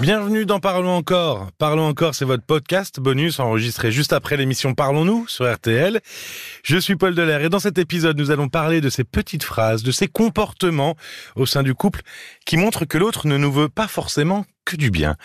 Bienvenue dans Parlons encore. Parlons encore, c'est votre podcast bonus enregistré juste après l'émission Parlons-nous sur RTL. Je suis Paul Delair et dans cet épisode, nous allons parler de ces petites phrases, de ces comportements au sein du couple qui montrent que l'autre ne nous veut pas forcément que du bien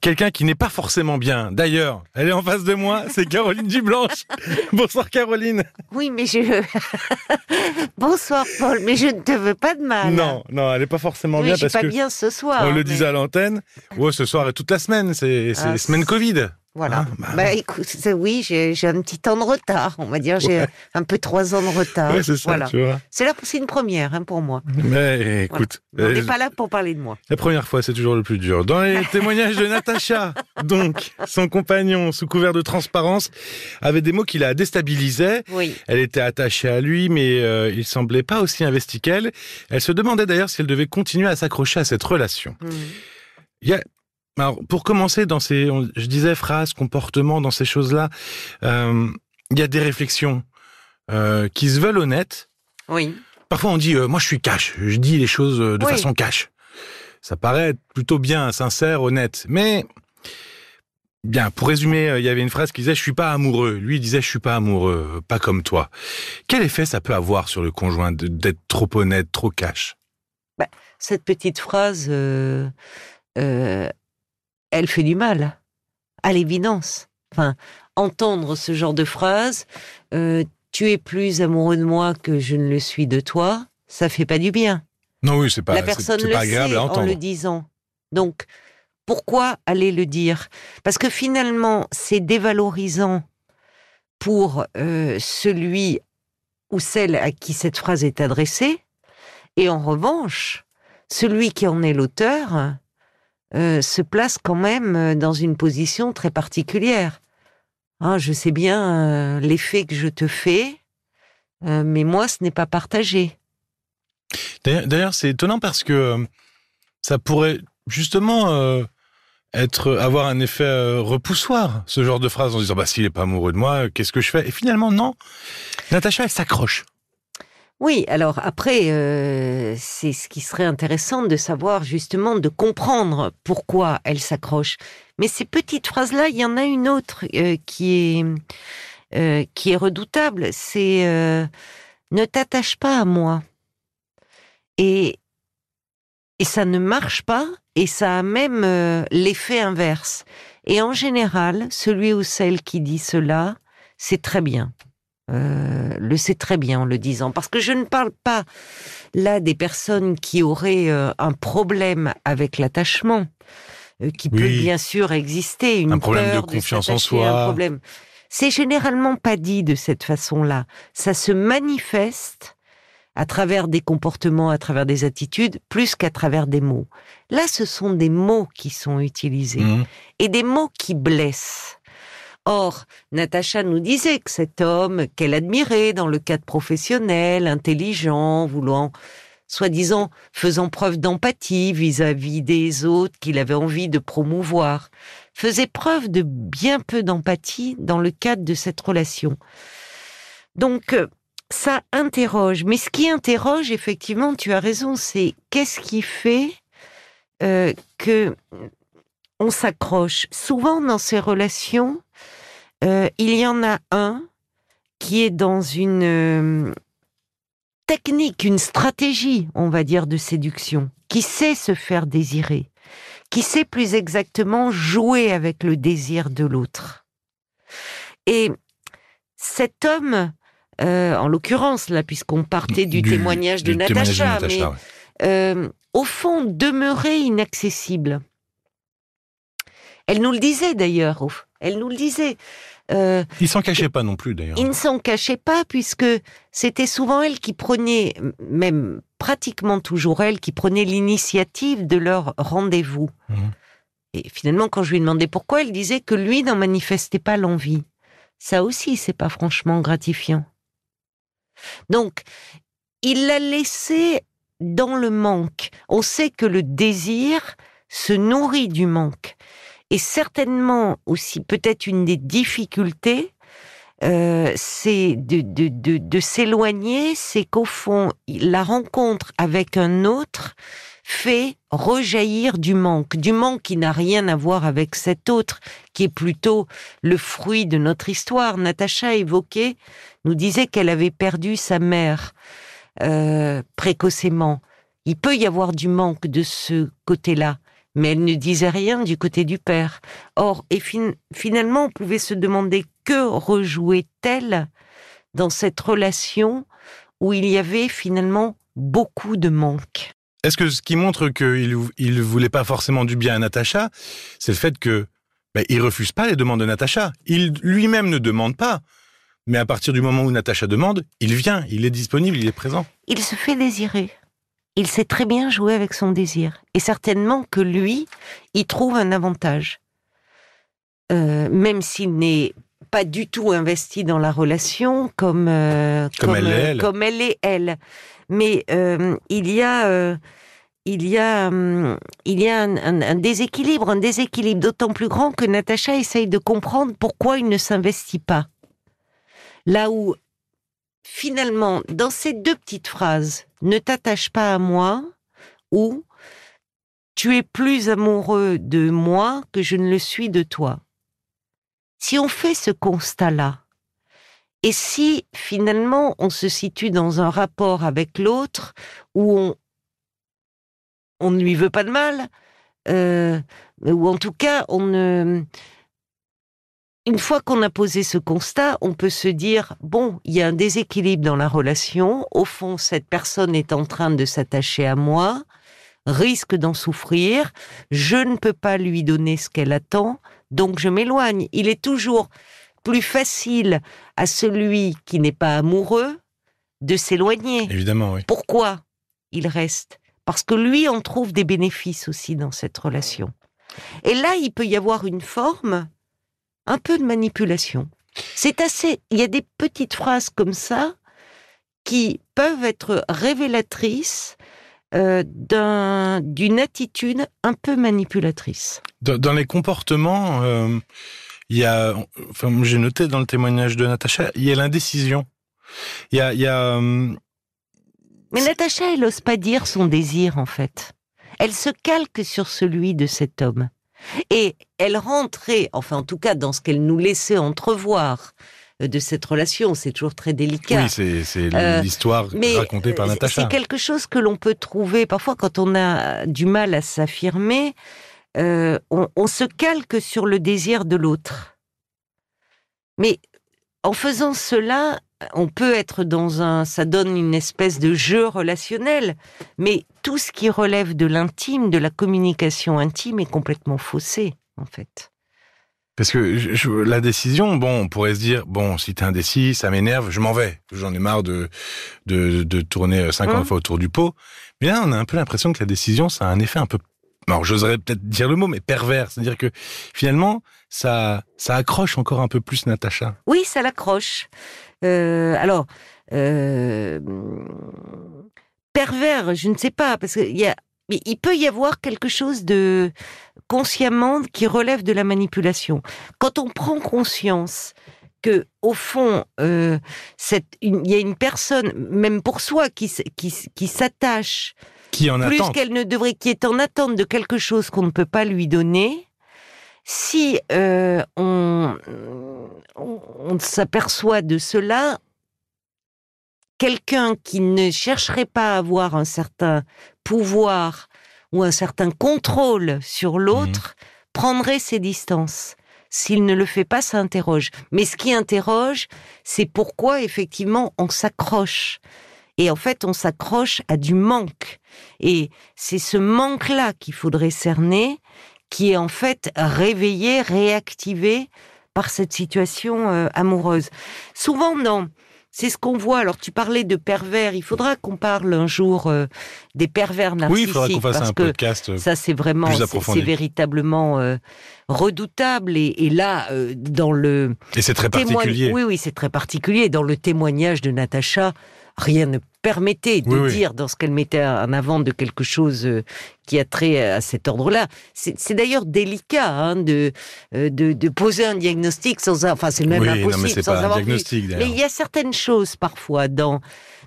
quelqu'un qui n'est pas forcément bien. D'ailleurs, elle est en face de moi, c'est Caroline Dublanche. Bonsoir Caroline. Oui, mais je... Bonsoir Paul, mais je ne te veux pas de mal. Non, non, elle n'est pas forcément bien je parce pas que... bien ce soir. On le disait à l'antenne. Ouais, ce soir et toute la semaine, c'est Ah, semaine Covid. Voilà. Ah, bah bah, écoute, oui, j'ai un petit temps de retard, on va dire. J'ai Ouais. un peu trois ans de retard. Ouais, c'est ça, Voilà. tu vois. C'est là, c'est une première hein, pour moi. Mais écoute, On n'est euh, pas là pour parler de moi. la première fois, c'est toujours le plus dur. Dans les témoignages de Natacha, donc, son compagnon, sous couvert de transparence, avait des mots qui la déstabilisaient. Oui. Elle était attachée à lui, mais euh, il semblait pas aussi investi qu'elle. Elle se demandait d'ailleurs si elle devait continuer à s'accrocher à cette relation. Mhm. Il y a, alors, pour commencer, dans ces, je disais phrases, comportements, dans ces choses-là, euh, il y a des réflexions euh, qui se veulent honnêtes. Oui. Parfois, on dit, euh, moi, je suis cash, je dis les choses euh, de Oui. façon cash. Ça paraît plutôt bien, sincère, honnête, mais bien. Pour résumer, euh, il y avait une phrase qui disait, je suis pas amoureux. Lui il disait, je suis pas amoureux, euh, pas comme toi. Quel effet ça peut avoir sur le conjoint d'être trop honnête, trop cash? Cette petite phrase, euh, euh, elle fait du mal, à l'évidence. Enfin, entendre ce genre de phrase, euh, tu es plus amoureux de moi que je ne le suis de toi, ça fait pas du bien. Non, oui, c'est pas, la personne le pas agréable sait à en le disant. Donc, pourquoi aller le dire? Parce que finalement, c'est dévalorisant pour euh, celui ou celle à qui cette phrase est adressée. Et en revanche, celui qui en est l'auteur euh, se place quand même euh, dans une position très particulière. Ah, je sais bien euh, l'effet que je te fais, mais moi, ce n'est pas partagé. D'ailleurs- c'est étonnant parce que ça pourrait justement être avoir un effet repoussoir, ce genre de phrase en disant bah s'il est pas amoureux de moi, qu'est-ce que je fais? Et finalement non. Natacha, elle s'accroche. Oui, alors après, euh, c'est ce qui serait intéressant de savoir justement, de comprendre pourquoi elle s'accroche. Mais ces petites phrases-là, il y en a une autre euh, qui est euh, qui est redoutable. C'est ne t'attache pas à moi. Et et ça ne marche pas. Et ça a même l'effet inverse. Et en général, celui ou celle qui dit cela, c'est très bien euh, le sait très bien en le disant. Parce que je ne parle pas là des personnes qui auraient euh, un problème avec l'attachement, euh, qui peut bien sûr exister, une Un problème de confiance en soi. Un problème. C'est généralement pas dit de cette façon-là. Ça se manifeste à travers des comportements, à travers des attitudes, plus qu'à travers des mots. Là, ce sont des mots qui sont utilisés Mhm. et des mots qui blessent. Or, Natacha nous disait que cet homme qu'elle admirait dans le cadre professionnel, intelligent, voulant, soi-disant, faisant preuve d'empathie vis-à-vis des autres qu'il avait envie de promouvoir, faisait preuve de bien peu d'empathie dans le cadre de cette relation. Donc, euh, ça interroge. Mais ce qui interroge, effectivement, tu as raison, c'est qu'est-ce qui fait euh, que on s'accroche? Souvent dans ces relations, euh, il y en a un qui est dans une euh, technique, une stratégie, on va dire, de séduction, qui sait se faire désirer, qui sait plus exactement jouer avec le désir de l'autre? Et cet homme, euh, en l'occurrence là, puisqu'on partait du, témoignage de du témoignage Natacha, de Natacha, mais ouais. euh, au fond, demeurer inaccessible. Elle nous le disait d'ailleurs, elle nous le disait. Euh, Il s'en cachait pas non plus d'ailleurs. il ne s'en cachait pas puisque c'était souvent elle qui prenait, même pratiquement toujours elle, qui prenait l'initiative de leur rendez-vous. Mhm. Et finalement, quand je lui demandais pourquoi, elle disait que lui n'en manifestait pas l'envie. Ça aussi, c'est pas franchement gratifiant. Donc, il l'a laissé dans le manque. On sait que le désir se nourrit du manque. Et certainement aussi, peut-être une des difficultés, euh, c'est de, de, de, de s'éloigner, c'est qu'au fond, la rencontre avec un autre fait rejaillir du manque, du manque qui n'a rien à voir avec cet autre, qui est plutôt le fruit de notre histoire. Natacha évoquait, nous disait qu'elle avait perdu sa mère euh, précocement. Il peut y avoir du manque de ce côté-là, mais elle ne disait rien du côté du père. Or, et finalement, on pouvait se demander que rejouait-elle dans cette relation où il y avait finalement beaucoup de manque. Est-ce que ce qui montre qu'il il voulait pas forcément du bien à Natacha, c'est le fait que ben, il refuse pas les demandes de Natacha. Il lui-même ne demande pas. Mais à partir du moment où Natacha demande, il vient, il est disponible, il est présent. Il se fait désirer. Il sait très bien jouer avec son désir. Et certainement que lui, il trouve un avantage. Euh, même s'il n'est pas du tout investi dans la relation comme, euh, comme, elle, est elle. comme elle est elle. Mais euh, il y a il y a, hum, il y a un, déséquilibre, un déséquilibre d'autant plus grand que Natacha essaye de comprendre pourquoi il ne s'investit pas. Là où, finalement, dans ces deux petites phrases, ne t'attache pas à moi, ou tu es plus amoureux de moi que je ne le suis de toi. Si on fait ce constat-là, et si finalement on se situe dans un rapport avec l'autre où on, on ne lui veut pas de mal, euh, ou en tout cas, on ne. Une fois qu'on a posé ce constat, on peut se dire bon, il y a un déséquilibre dans la relation. Au fond, cette personne est en train de s'attacher à moi, risque d'en souffrir. Je ne peux pas lui donner ce qu'elle attend, donc je m'éloigne. Il est toujours plus facile à celui qui n'est pas amoureux de s'éloigner. Évidemment, oui. Pourquoi il reste? Parce que lui en trouve des bénéfices aussi dans cette relation. Et là, il peut y avoir une forme un peu de manipulation. C'est assez. Il y a des petites phrases comme ça qui peuvent être révélatrices euh, d'une attitude un peu manipulatrice. Dans, les comportements, euh, il y a, enfin, j'ai noté dans le témoignage de Natacha, il y a l'indécision. Il y a, il y a euh, mais Natacha, elle n'ose pas dire son désir, en fait. Elle se calque sur celui de cet homme. Et elle rentrait, enfin en tout cas dans ce qu'elle nous laissait entrevoir euh, de cette relation, c'est toujours très délicat. Oui, c'est euh, l'histoire racontée par Natacha. C'est quelque chose que l'on peut trouver parfois quand on a du mal à s'affirmer. Euh, on, on se calque sur le désir de l'autre. Mais en faisant cela, on peut être dans un, ça donne une espèce de jeu relationnel, mais tout ce qui relève de l'intime, de la communication intime, est complètement faussé, en fait. Parce que la décision, bon, on pourrait se dire, bon, si t'es indécis, ça m'énerve, je m'en vais. J'en ai marre de, de, tourner 50 hein fois autour du pot. Mais là, on a un peu l'impression que la décision, ça a un effet un peu, j'oserais peut-être dire le mot, mais pervers. C'est-à-dire que finalement, ça, ça accroche encore un peu plus Natacha. Oui, ça l'accroche. Euh, alors, euh, pervers, je ne sais pas, parce qu'il y a, il peut y avoir quelque chose de consciemment qui relève de la manipulation. Quand on prend conscience que au fond, euh, il y a une personne, même pour soi, qui, qui, qui s'attache qui en plus qu'elle ne devrait, qui est en attente de quelque chose qu'on ne peut pas lui donner. Si euh, on, on, s'aperçoit de cela, quelqu'un qui ne chercherait pas à avoir un certain pouvoir ou un certain contrôle sur l'autre mmh. prendrait ses distances. S'il ne le fait pas, ça interroge. Mais ce qui interroge, c'est pourquoi effectivement on s'accroche. Et en fait, on s'accroche à du manque. Et c'est ce manque-là qu'il faudrait cerner, qui est en fait réveillé, réactivé par cette situation euh, amoureuse. Souvent, non. C'est ce qu'on voit. Alors, tu parlais de pervers. Il faudra qu'on parle un jour euh, des pervers narcissiques. Oui, il faudra qu'on fasse un podcast. Euh, ça, c'est vraiment, c'est véritablement redoutable. Et, et là, dans le. Et c'est très particulier. Oui, oui, c'est très particulier. Dans le témoignage de Natacha, rien ne permettait de dire dans ce qu'elle mettait en avant de quelque chose euh, qui a trait à cet ordre-là. C'est d'ailleurs délicat hein, de, euh, de, de poser un diagnostic sans, enfin c'est même impossible sans avoir vu. Mais il y a certaines choses parfois dans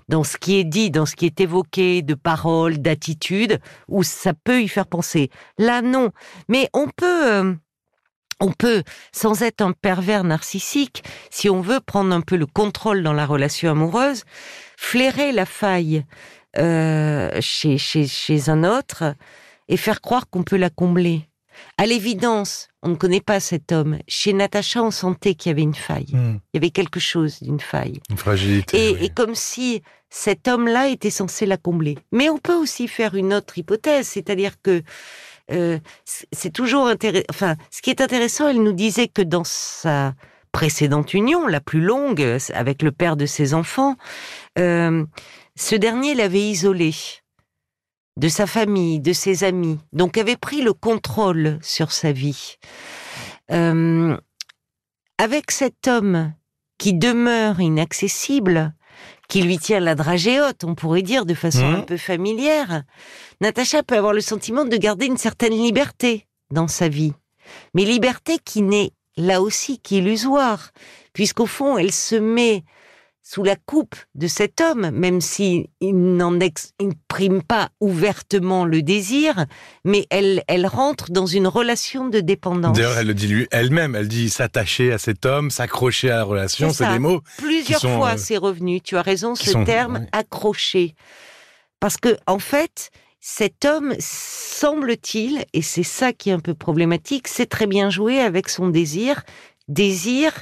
dans ce qui est dit, dans ce qui est évoqué, de paroles, d'attitudes, où ça peut y faire penser. Là, non. Mais on peut, euh, on peut, sans être un pervers narcissique, si on veut prendre un peu le contrôle dans la relation amoureuse, flairer la faille euh, chez, chez, chez un autre et faire croire qu'on peut la combler. À l'évidence, on ne connaît pas cet homme. Chez Natacha, on sentait qu'il y avait une faille. Hmm. Il y avait quelque chose d'une faille. Une fragilité. Et, oui. et comme si cet homme-là était censé la combler. Mais on peut aussi faire une autre hypothèse, c'est-à-dire que euh, c'est toujours intéressant. Enfin, ce qui est intéressant, elle nous disait que dans sa précédente union, la plus longue, euh, avec le père de ses enfants, euh, ce dernier l'avait isolé de sa famille, de ses amis, donc avait pris le contrôle sur sa vie. Avec cet homme qui demeure inaccessible, qui lui tient la dragée haute, on pourrait dire de façon Mhm. un peu familière, Natacha peut avoir le sentiment de garder une certaine liberté dans sa vie. Mais liberté qui n'est là aussi qu'illusoire, puisqu'au fond, elle se met sous la coupe de cet homme, même s'il n'en exprime pas ouvertement le désir, mais elle, elle rentre dans une relation de dépendance. D'ailleurs, elle le dit lui elle-même. Elle dit s'attacher à cet homme, s'accrocher à la relation. C'est des mots. Plusieurs qui sont, fois, euh, c'est revenu. Tu as raison, ce sont- terme accroché. Parce que, en fait, cet homme, semble-t-il, et c'est ça qui est un peu problématique, c'est très bien joué avec son désir. Désir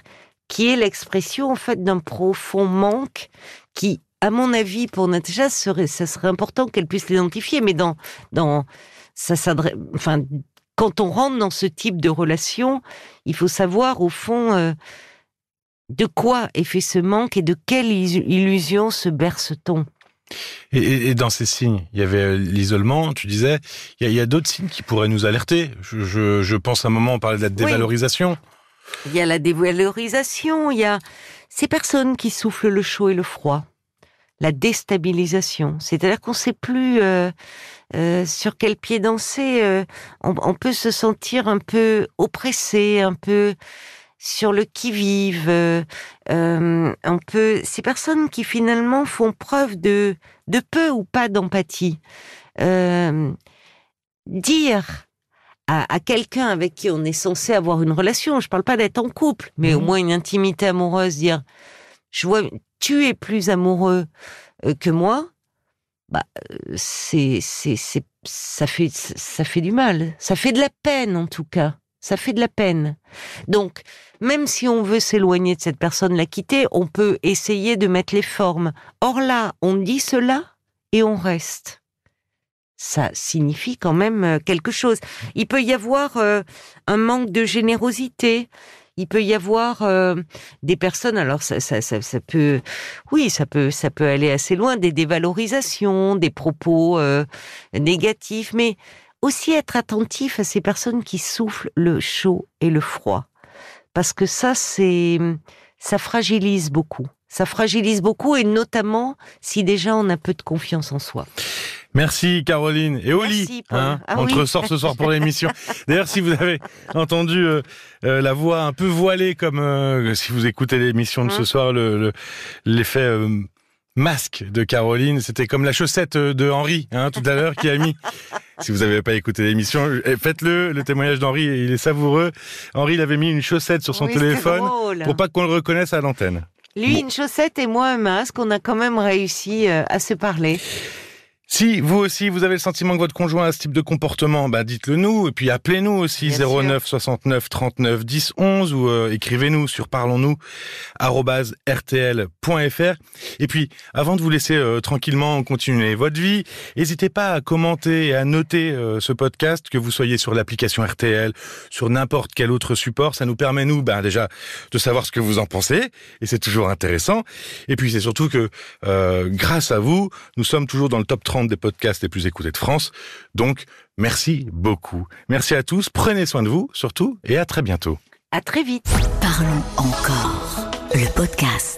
qui est l'expression, en fait, d'un profond manque qui, à mon avis, pour Natacha, serait, ça serait important qu'elle puisse l'identifier, mais dans, dans, ça s'adresse, enfin, quand on rentre dans ce type de relation, il faut savoir, au fond, euh, de quoi est fait ce manque et de quelle illusion se berce-t-on Et, et- et dans ces signes, il y avait l'isolement, tu disais. Il y a, d'autres signes qui pourraient nous alerter. Je, je, je pense à un moment, on parlait de la dévalorisation. Il y a la dévalorisation, il y a ces personnes qui soufflent le chaud et le froid, la déstabilisation. C'est-à-dire qu'on ne sait plus euh, euh, sur quel pied danser. euh, on, peut se sentir un peu oppressé, un peu sur le qui-vive. euh, euh, on peut ces personnes qui finalement font preuve de de peu ou pas d'empathie. Dire à, à quelqu'un avec qui on est censé avoir une relation, je parle pas d'être en couple, mais au Mhm. moins une intimité amoureuse, dire je vois tu es plus amoureux euh, que moi, bah euh, c'est c'est c'est ça fait ça fait du mal, ça fait de la peine en tout cas, ça fait de la peine. Donc même si on veut s'éloigner de cette personne, la quitter, on peut essayer de mettre les formes. Or là, on dit cela et on reste ça signifie quand même euh, quelque chose. Il peut y avoir euh, un manque de générosité. Il peut y avoir euh, des personnes. Alors ça, ça, ça, peut, oui, ça peut, ça peut aller assez loin. Des dévalorisations, des propos négatifs, mais aussi être attentif à ces personnes qui soufflent le chaud et le froid, parce que ça, c'est, ça fragilise beaucoup. Ça fragilise beaucoup, et notamment si déjà on a peu de confiance en soi. Merci Caroline et Oli. Hein, Ah on te ressort ce soir pour l'émission. D'ailleurs, si vous avez entendu euh, euh, la voix un peu voilée, comme euh, si vous écoutez l'émission de ce Hein soir, le le- l'effet masque de Caroline, c'était comme la chaussette de Henri, hein, tout à l'heure, qui a mis. Si vous n'avez pas écouté l'émission, eh, faites-le. Le témoignage d'Henri, il est savoureux. Henri, il avait mis une chaussette sur son Oui, téléphone pour pas qu'on le reconnaisse à l'antenne. Lui, Bon. une chaussette et moi un masque, on a quand même réussi à se parler. Si vous aussi vous avez le sentiment que votre conjoint a ce type de comportement, bah dites-le nous et puis appelez-nous aussi Bien sûr. 09 69 39 10 11 ou euh, écrivez-nous sur parlons-nous rtl.fr. Et puis avant de vous laisser euh, tranquillement continuer votre vie, n'hésitez pas à commenter et à noter euh, ce podcast que vous soyez sur l'application RTL, sur n'importe quel autre support, ça nous permet nous bah, déjà de savoir ce que vous en pensez et c'est toujours intéressant. Et puis c'est surtout que grâce à vous, nous sommes toujours dans le top 30 des podcasts les plus écoutés de France. Donc, merci beaucoup. Merci à tous. Prenez soin de vous, surtout, et à très bientôt. À très vite. Parlons encore. Le podcast.